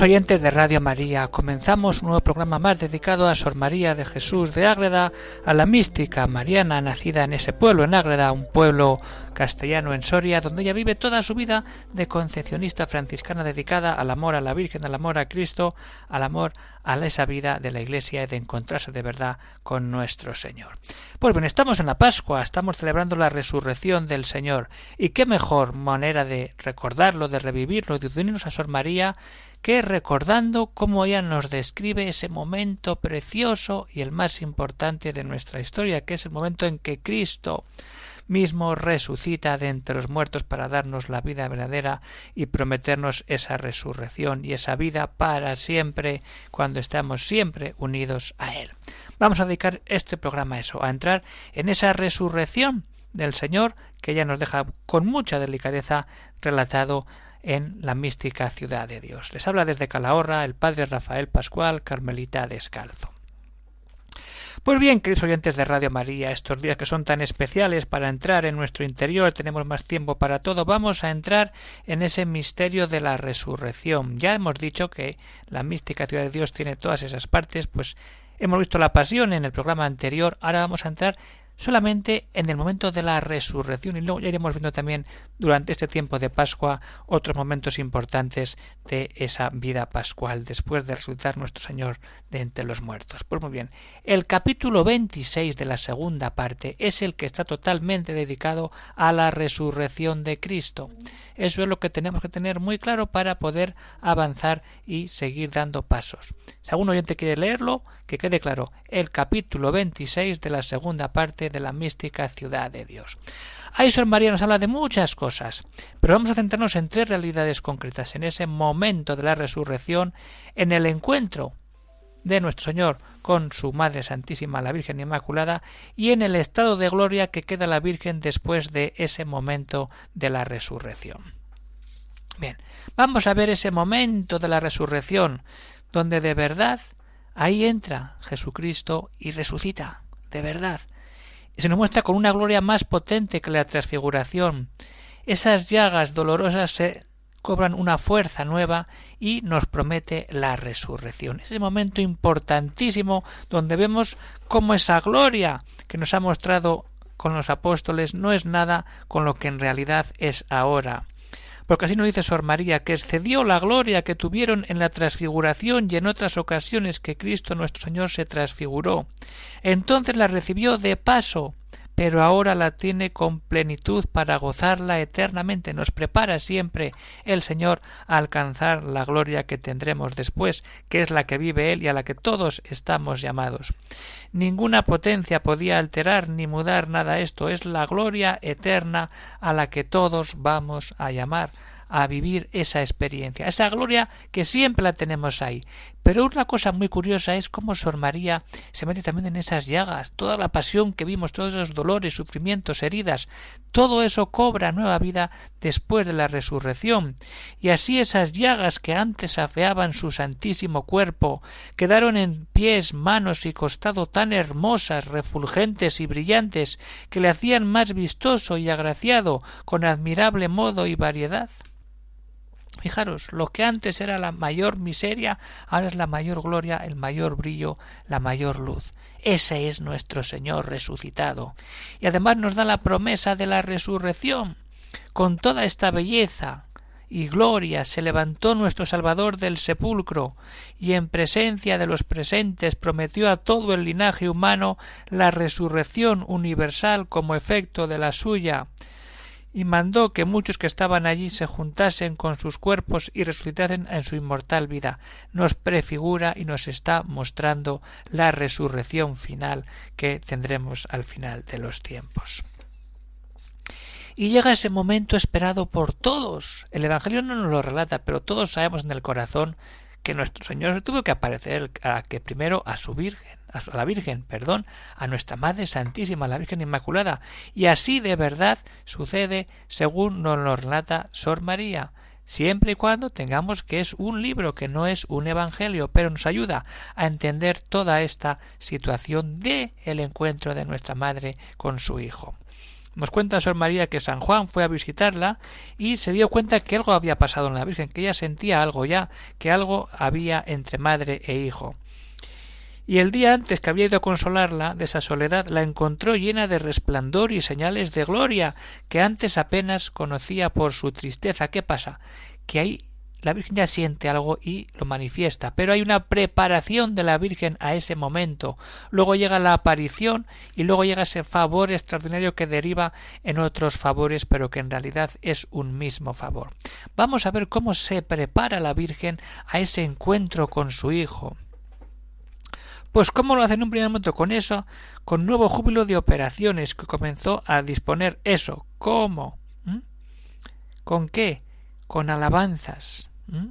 Oyentes de Radio María, comenzamos un nuevo programa más dedicado a Sor María de Jesús de Ágreda, a la mística mariana nacida en ese pueblo, en Ágreda, un pueblo castellano en Soria, donde ella vive toda su vida de concepcionista franciscana dedicada al amor a la Virgen, al amor a Cristo, al amor a esa vida de la Iglesia y de encontrarse de verdad con nuestro Señor. Pues bien, estamos en la Pascua, estamos celebrando la resurrección del Señor, y qué mejor manera de recordarlo, de revivirlo, de unirnos a Sor María, que recordando cómo ella nos describe ese momento precioso y el más importante de nuestra historia, que es el momento en que Cristo mismo resucita de entre los muertos para darnos la vida verdadera y prometernos esa resurrección y esa vida para siempre cuando estamos siempre unidos a Él. Vamos a dedicar este programa a eso, a entrar en esa resurrección del Señor que ella nos deja con mucha delicadeza relatado en la mística ciudad de Dios. Les habla desde Calahorra el padre Rafael Pascual, Carmelita Descalzo. Pues bien, queridos oyentes de Radio María, estos días que son tan especiales para entrar en nuestro interior, tenemos más tiempo para todo, vamos a entrar en ese misterio de la resurrección. Ya hemos dicho que la mística ciudad de Dios tiene todas esas partes, pues hemos visto la pasión en el programa anterior, ahora vamos a entrar solamente en el momento de la resurrección y luego ya iremos viendo también durante este tiempo de Pascua otros momentos importantes de esa vida pascual después de resucitar nuestro Señor de entre los muertos. Pues muy bien, el capítulo 26 de la segunda parte es el que está totalmente dedicado a la resurrección de Cristo. Eso es lo que tenemos que tener muy claro para poder avanzar y seguir dando pasos. Si algún oyente quiere leerlo, que quede claro, el capítulo 26 de la segunda parte de la mística ciudad de Dios. Ahí Sor María nos habla de muchas cosas, pero vamos a centrarnos en tres realidades concretas, en ese momento de la resurrección, en el encuentro de nuestro Señor con su Madre Santísima, la Virgen Inmaculada, y en el estado de gloria que queda la Virgen después de ese momento de la resurrección. Bien, vamos a ver ese momento de la resurrección, donde de verdad ahí entra Jesucristo y resucita, de verdad. Y se nos muestra con una gloria más potente que la transfiguración. Esas llagas dolorosas se cobran una fuerza nueva y nos promete la resurrección. Es momento importantísimo donde vemos cómo esa gloria que nos ha mostrado con los apóstoles no es nada con lo que en realidad es ahora. Porque así nos dice Sor María, que excedió la gloria que tuvieron en la transfiguración y en otras ocasiones que Cristo nuestro Señor se transfiguró. Entonces la recibió de paso, pero ahora la tiene con plenitud para gozarla eternamente. Nos prepara siempre el Señor a alcanzar la gloria que tendremos después, que es la que vive Él y a la que todos estamos llamados. Ninguna potencia podía alterar ni mudar nada esto, es la gloria eterna a la que todos vamos a llamar a vivir esa experiencia, esa gloria que siempre la tenemos ahí. Pero una cosa muy curiosa es cómo Sor María se mete también en esas llagas, toda la pasión que vimos, todos esos dolores, sufrimientos, heridas, todo eso cobra nueva vida después de la resurrección. Y así esas llagas que antes afeaban su santísimo cuerpo, quedaron en pies, manos y costado tan hermosas, refulgentes y brillantes, que le hacían más vistoso y agraciado, con admirable modo y variedad. Fijaros, lo que antes era la mayor miseria, ahora es la mayor gloria, el mayor brillo, la mayor luz. Ese es nuestro Señor resucitado. Y además nos da la promesa de la resurrección. Con toda esta belleza y gloria se levantó nuestro Salvador del sepulcro, y en presencia de los presentes prometió a todo el linaje humano la resurrección universal como efecto de la suya y mandó que muchos que estaban allí se juntasen con sus cuerpos y resucitasen en su inmortal vida. Nos prefigura y nos está mostrando la resurrección final que tendremos al final de los tiempos. Y llega ese momento esperado por todos. El Evangelio no nos lo relata, pero todos sabemos en el corazón que nuestro Señor tuvo que aparecer a que primero a su Virgen, a la Virgen, perdón, a nuestra Madre Santísima, la Virgen Inmaculada, y así de verdad sucede según nos lo relata Sor María. siempre y cuando tengamos que es un libro, que no es un evangelio, pero nos ayuda a entender toda esta situación de el encuentro de nuestra madre con su hijo. Nos cuenta Sor María que San Juan fue a visitarla y se dio cuenta que algo había pasado en la Virgen, que ella sentía algo ya, que algo había entre madre e hijo. Y el día antes que había ido a consolarla de esa soledad, la encontró llena de resplandor y señales de gloria, que antes apenas conocía por su tristeza. ¿Qué pasa? Que ahí la Virgen ya siente algo y lo manifiesta, pero hay una preparación de la Virgen a ese momento. Luego llega la aparición y luego llega ese favor extraordinario que deriva en otros favores, pero que en realidad es un mismo favor. Vamos a ver cómo se prepara la Virgen a ese encuentro con su Hijo. Pues cómo lo hace en un primer momento con eso, con nuevo júbilo de operaciones que comenzó a disponer eso. ¿Cómo? ¿Mm? ¿Con qué? Con alabanzas. ¿Mm?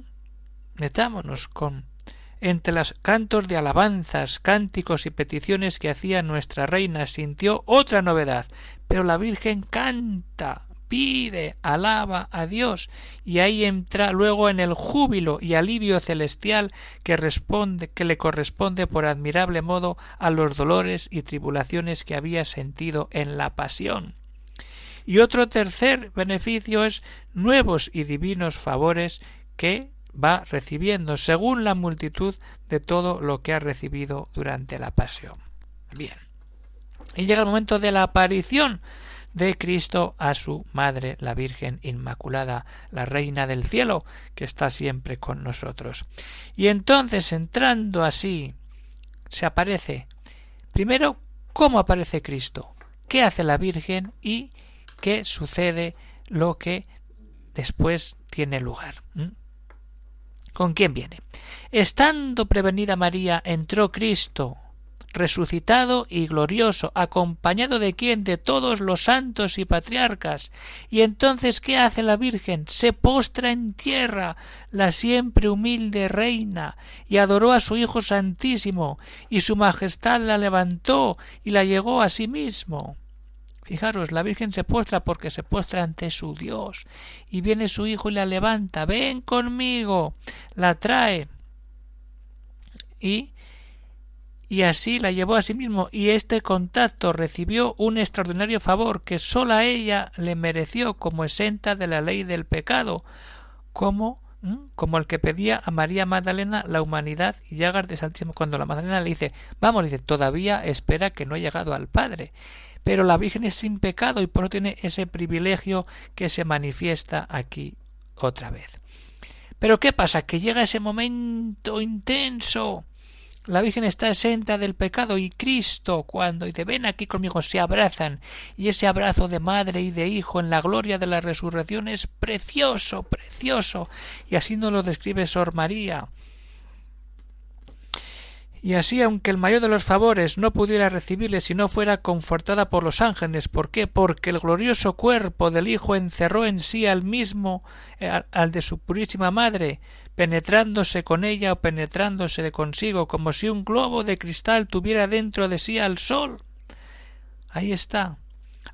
Metámonos con entre los cantos de alabanzas, cánticos y peticiones que hacía nuestra reina sintió otra novedad. Pero la Virgen canta, pide, alaba a Dios, y ahí entra luego en el júbilo y alivio celestial que responde, que le corresponde por admirable modo a los dolores y tribulaciones que había sentido en la pasión. Y otro tercer beneficio es nuevos y divinos favores que va recibiendo según la multitud de todo lo que ha recibido durante la pasión. Bien. Y llega el momento de la aparición de Cristo a su Madre, la Virgen Inmaculada, la Reina del Cielo, que está siempre con nosotros. Y entonces, entrando así, se aparece, primero, ¿cómo aparece Cristo? ¿Qué hace la Virgen? y qué sucede lo que después tiene lugar. ¿Con quién viene? Estando prevenida María, entró Cristo, resucitado y glorioso, acompañado de quién? De todos los santos y patriarcas. Y entonces, ¿qué hace la Virgen? Se postra en tierra, la siempre humilde reina, y adoró a su Hijo Santísimo, y su Majestad la levantó y la llegó a sí mismo. Fijaros, la Virgen se postra porque se postra ante su Dios. Y viene su hijo y la levanta. Ven conmigo. La trae. Y y así la llevó a sí mismo, y este contacto recibió un extraordinario favor que sola ella le mereció como exenta de la ley del pecado, como como el que pedía a María Magdalena la humanidad y llagas de Santísimo. Cuando la Magdalena le dice, vamos, dice, todavía espera que no ha llegado al Padre pero la Virgen es sin pecado y por eso tiene ese privilegio que se manifiesta aquí otra vez. Pero ¿qué pasa? Que llega ese momento intenso. La Virgen está exenta del pecado y Cristo, cuando dice ven aquí conmigo, se abrazan y ese abrazo de madre y de hijo en la gloria de la resurrección es precioso, precioso. Y así nos lo describe Sor María. Y así, aunque el mayor de los favores no pudiera recibirle si no fuera confortada por los ángeles, ¿por qué? Porque el glorioso cuerpo del Hijo encerró en sí al mismo, eh, al de su purísima madre, penetrándose con ella o penetrándose de consigo, como si un globo de cristal tuviera dentro de sí al sol. Ahí está.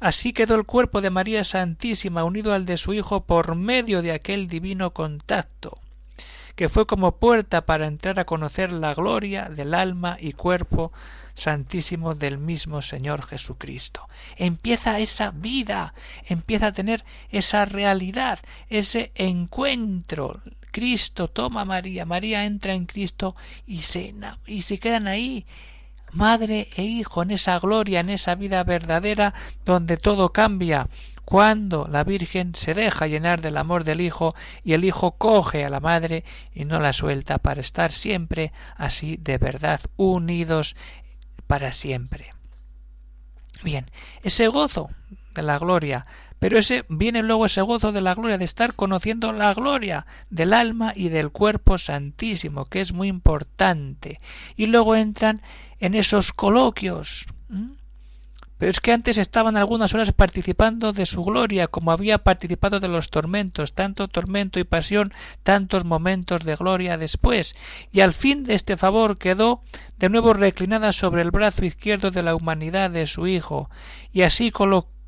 Así quedó el cuerpo de María Santísima unido al de su Hijo por medio de aquel divino contacto que fue como puerta para entrar a conocer la gloria del alma y cuerpo santísimo del mismo Señor Jesucristo. Empieza esa vida, empieza a tener esa realidad, ese encuentro. Cristo toma a María, María entra en Cristo y se, y se quedan ahí madre e hijo en esa gloria, en esa vida verdadera donde todo cambia, cuando la Virgen se deja llenar del amor del Hijo y el Hijo coge a la Madre y no la suelta para estar siempre así de verdad unidos para siempre. Bien, ese gozo de la gloria, pero ese viene luego ese gozo de la gloria de estar conociendo la gloria del alma y del cuerpo santísimo, que es muy importante. Y luego entran en esos coloquios. Pero es que antes estaban algunas horas participando de su gloria, como había participado de los tormentos, tanto tormento y pasión, tantos momentos de gloria después, y al fin de este favor quedó de nuevo reclinada sobre el brazo izquierdo de la humanidad de su Hijo, y así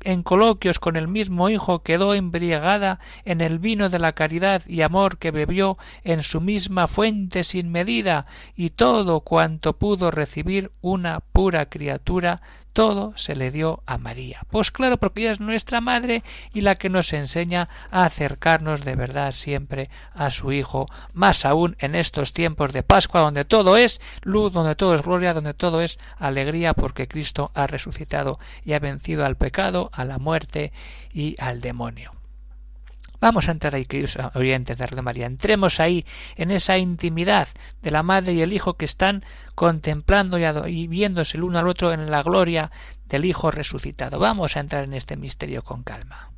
en coloquios con el mismo hijo quedó embriagada en el vino de la caridad y amor que bebió en su misma fuente sin medida, y todo cuanto pudo recibir una pura criatura todo se le dio a María. Pues claro, porque ella es nuestra madre y la que nos enseña a acercarnos de verdad siempre a su Hijo, más aún en estos tiempos de Pascua, donde todo es luz, donde todo es gloria, donde todo es alegría, porque Cristo ha resucitado y ha vencido al pecado, a la muerte y al demonio. Vamos a entrar ahí, queridos oyentes de Radio María. Entremos ahí, en esa intimidad de la madre y el hijo que están contemplando y viéndose el uno al otro en la gloria del Hijo resucitado. Vamos a entrar en este misterio con calma.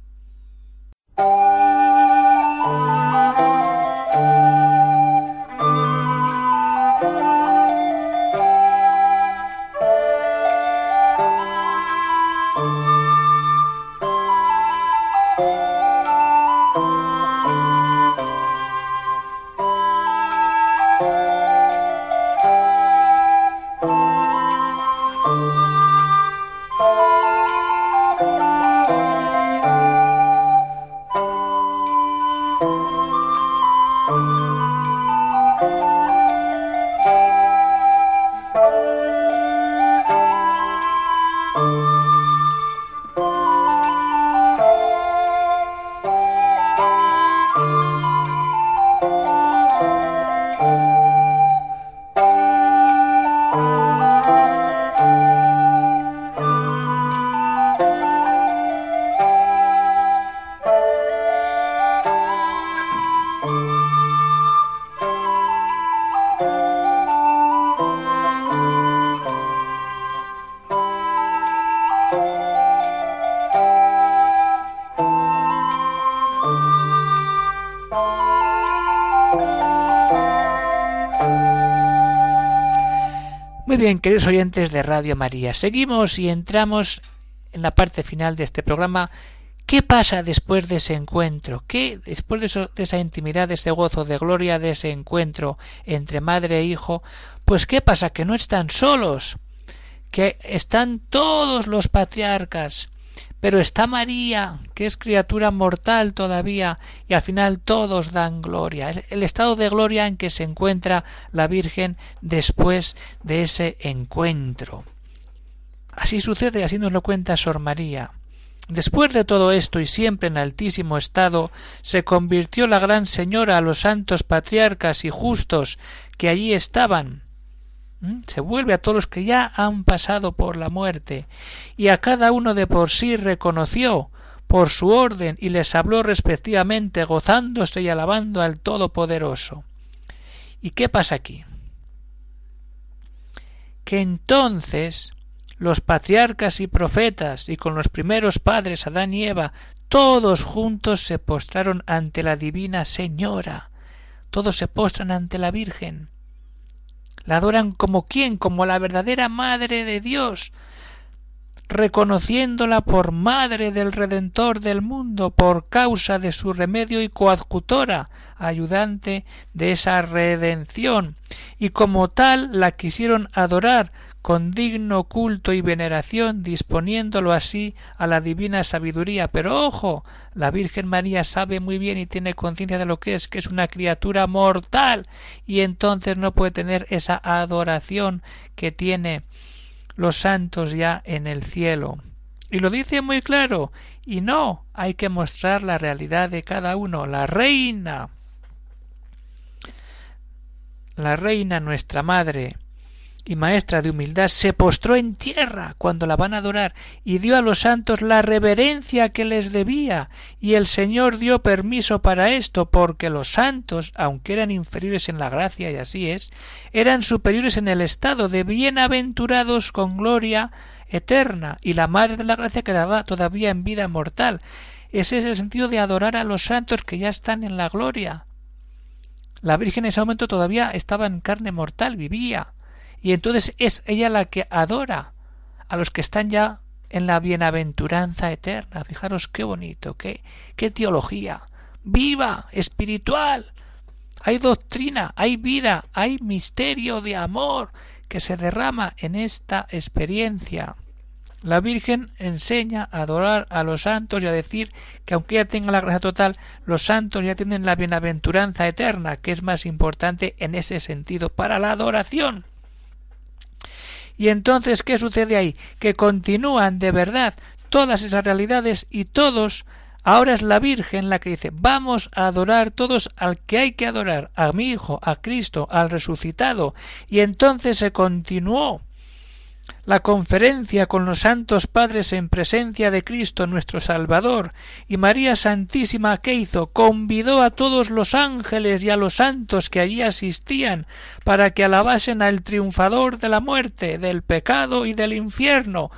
Bien, queridos oyentes de Radio María, seguimos y entramos en la parte final de este programa. ¿Qué pasa después de ese encuentro? ¿Qué después de, de esa intimidad, de ese gozo, de gloria, de ese encuentro entre madre e hijo? Pues ¿qué pasa? Que no están solos, que están todos los patriarcas, pero está María, que es criatura mortal todavía, y al final todos dan gloria. El, estado de gloria en que se encuentra la Virgen después de ese encuentro. Así sucede, así nos lo cuenta Sor María. Después de todo esto y siempre en altísimo estado, se convirtió la Gran Señora a los santos patriarcas y justos que allí estaban. Se vuelve a todos los que ya han pasado por la muerte, y a cada uno de por sí reconoció por su orden y les habló respectivamente, gozándose y alabando al Todopoderoso. ¿Y qué pasa aquí? Que entonces los patriarcas y profetas, y con los primeros padres Adán y Eva, todos juntos se postraron ante la divina Señora, todos se postran ante la Virgen, la adoran como quién, como la verdadera Madre de Dios, reconociéndola por Madre del Redentor del mundo, por causa de su remedio y coadjutora, ayudante de esa redención, y como tal la quisieron adorar, con digno culto y veneración, disponiéndolo así a la divina sabiduría. Pero ojo, la Virgen María sabe muy bien y tiene conciencia de lo que es, que es una criatura mortal, y entonces no puede tener esa adoración que tiene los santos ya en el cielo. Y lo dice muy claro, y no, hay que mostrar la realidad de cada uno. La reina, la reina nuestra madre, y maestra de humildad, se postró en tierra cuando la van a adorar y dio a los santos la reverencia que les debía, y el Señor dio permiso para esto, porque los santos, aunque eran inferiores en la gracia, y así es, eran superiores en el estado de bienaventurados con gloria eterna, y la Madre de la Gracia quedaba todavía en vida mortal. Ese es el sentido de adorar a los santos que ya están en la gloria. La Virgen en ese momento todavía estaba en carne mortal, vivía y entonces es ella la que adora a los que están ya en la bienaventuranza eterna. Fijaros qué bonito, qué, qué teología. Viva, espiritual. Hay doctrina, hay vida, hay misterio de amor que se derrama en esta experiencia. La Virgen enseña a adorar a los santos y a decir que aunque ella tenga la gracia total, los santos ya tienen la bienaventuranza eterna, que es más importante en ese sentido para la adoración. Y entonces, ¿qué sucede ahí? Que continúan de verdad todas esas realidades y todos Ahora es la Virgen la que dice vamos a adorar todos al que hay que adorar, a mi Hijo, a Cristo, al resucitado. Y entonces se continuó la conferencia con los santos padres en presencia de Cristo nuestro Salvador, y María Santísima ¿qué hizo? convidó a todos los ángeles y a los santos que allí asistían para que alabasen al triunfador de la muerte, del pecado y del infierno,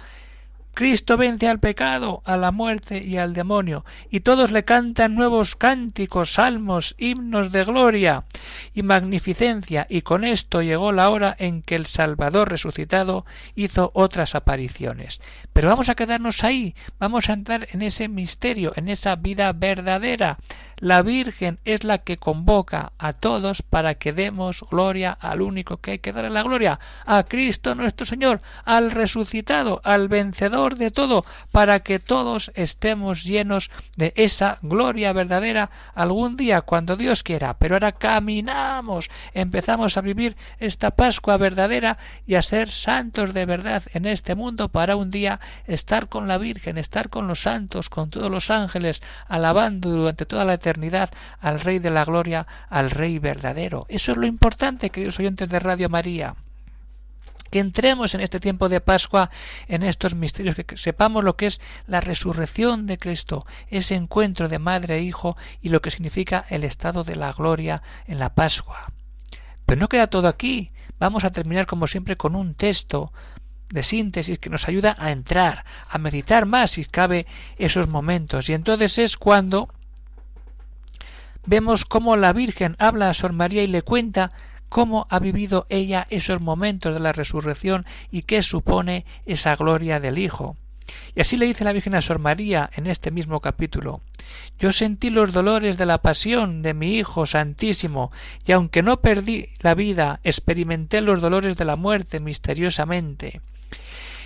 Cristo vence al pecado, a la muerte y al demonio, y todos le cantan nuevos cánticos, salmos, himnos de gloria y magnificencia, y con esto llegó la hora en que el Salvador resucitado hizo otras apariciones. Pero vamos a quedarnos ahí, vamos a entrar en ese misterio, en esa vida verdadera. La Virgen es la que convoca a todos para que demos gloria al único que hay que darle la gloria, a Cristo nuestro Señor, al resucitado, al vencedor de todo, para que todos estemos llenos de esa gloria verdadera algún día cuando Dios quiera. Pero ahora caminamos, empezamos a vivir esta Pascua verdadera y a ser santos de verdad en este mundo para un día estar con la Virgen, estar con los santos, con todos los ángeles, alabando durante toda la eternidad al Rey de la Gloria, al Rey verdadero. Eso es lo importante, queridos oyentes de Radio María que entremos en este tiempo de Pascua en estos misterios, que sepamos lo que es la resurrección de Cristo, ese encuentro de madre e hijo y lo que significa el estado de la gloria en la Pascua. Pero no queda todo aquí. Vamos a terminar como siempre con un texto de síntesis que nos ayuda a entrar, a meditar más si cabe esos momentos. Y entonces es cuando vemos cómo la Virgen habla a Sor María y le cuenta cómo ha vivido ella esos momentos de la resurrección y qué supone esa gloria del Hijo. Y así le dice la Virgen a Sor María en este mismo capítulo Yo sentí los dolores de la pasión de mi Hijo Santísimo, y aunque no perdí la vida, experimenté los dolores de la muerte misteriosamente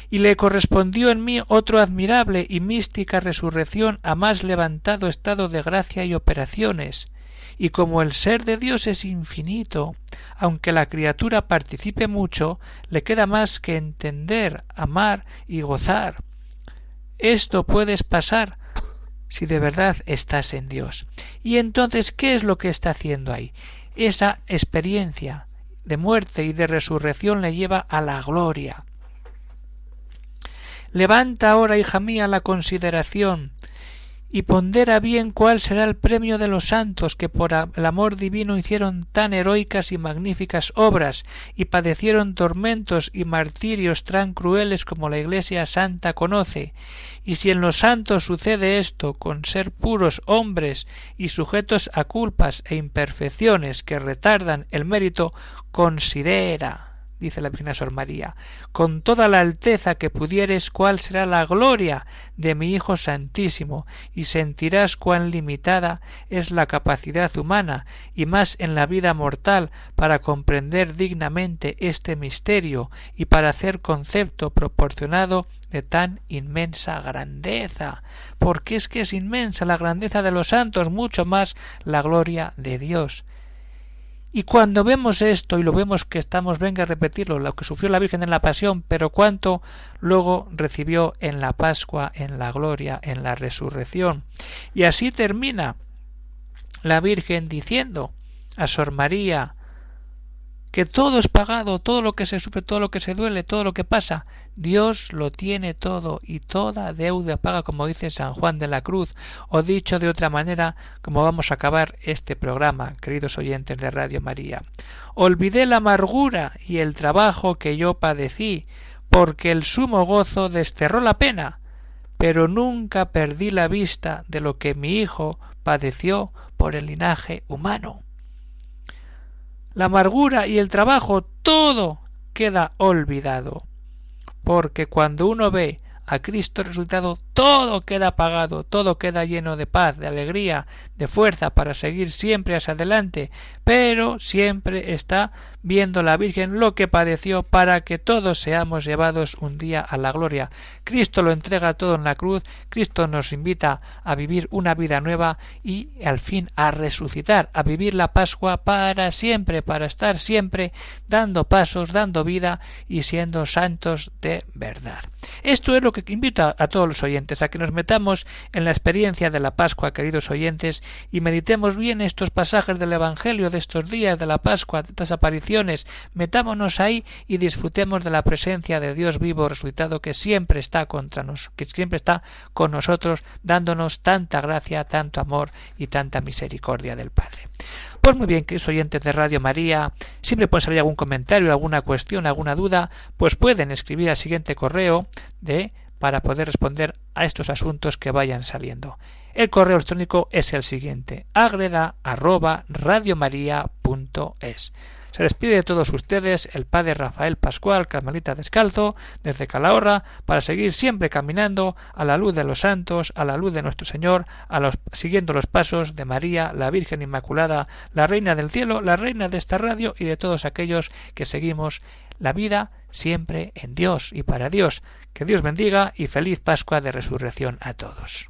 y le correspondió en mí otro admirable y mística resurrección a más levantado estado de gracia y operaciones, y como el ser de Dios es infinito, aunque la criatura participe mucho, le queda más que entender, amar y gozar. Esto puedes pasar si de verdad estás en Dios. Y entonces, ¿qué es lo que está haciendo ahí? Esa experiencia de muerte y de resurrección le lleva a la gloria. Levanta ahora, hija mía, la consideración y pondera bien cuál será el premio de los santos que por el amor divino hicieron tan heroicas y magníficas obras y padecieron tormentos y martirios tan crueles como la Iglesia Santa conoce. Y si en los santos sucede esto con ser puros hombres y sujetos a culpas e imperfecciones que retardan el mérito, considera dice la Virgen Sor María, con toda la alteza que pudieres cuál será la gloria de mi Hijo Santísimo, y sentirás cuán limitada es la capacidad humana, y más en la vida mortal, para comprender dignamente este misterio, y para hacer concepto proporcionado de tan inmensa grandeza, porque es que es inmensa la grandeza de los santos, mucho más la gloria de Dios. Y cuando vemos esto y lo vemos que estamos, venga a repetirlo, lo que sufrió la Virgen en la Pasión, pero cuánto luego recibió en la Pascua, en la gloria, en la resurrección. Y así termina la Virgen diciendo a Sor María, que todo es pagado, todo lo que se sufre, todo lo que se duele, todo lo que pasa, Dios lo tiene todo y toda deuda paga, como dice San Juan de la Cruz, o dicho de otra manera, como vamos a acabar este programa, queridos oyentes de Radio María. Olvidé la amargura y el trabajo que yo padecí, porque el sumo gozo desterró la pena, pero nunca perdí la vista de lo que mi hijo padeció por el linaje humano la amargura y el trabajo, todo queda olvidado. Porque cuando uno ve a Cristo resucitado, todo queda pagado, todo queda lleno de paz, de alegría, de fuerza para seguir siempre hacia adelante, pero siempre está viendo la Virgen lo que padeció para que todos seamos llevados un día a la gloria. Cristo lo entrega todo en la cruz, Cristo nos invita a vivir una vida nueva y al fin a resucitar, a vivir la Pascua para siempre, para estar siempre dando pasos, dando vida y siendo santos de verdad. Esto es lo que invito a todos los oyentes, a que nos metamos en la experiencia de la Pascua, queridos oyentes, y meditemos bien estos pasajes del Evangelio de estos días de la Pascua, de estas apariciones, metámonos ahí y disfrutemos de la presencia de Dios vivo resucitado que siempre está contra nos, que siempre está con nosotros, dándonos tanta gracia, tanto amor y tanta misericordia del Padre. Pues muy bien, queridos oyentes de Radio María, siempre pueden salir algún comentario, alguna cuestión, alguna duda, pues pueden escribir al siguiente correo de para poder responder a estos asuntos que vayan saliendo. El correo electrónico es el siguiente: agreda se despide de todos ustedes el padre Rafael Pascual, Carmelita Descalzo, desde Calahorra, para seguir siempre caminando a la luz de los santos, a la luz de nuestro Señor, a los, siguiendo los pasos de María, la Virgen Inmaculada, la Reina del Cielo, la Reina de esta radio y de todos aquellos que seguimos la vida siempre en Dios y para Dios. Que Dios bendiga y feliz Pascua de Resurrección a todos.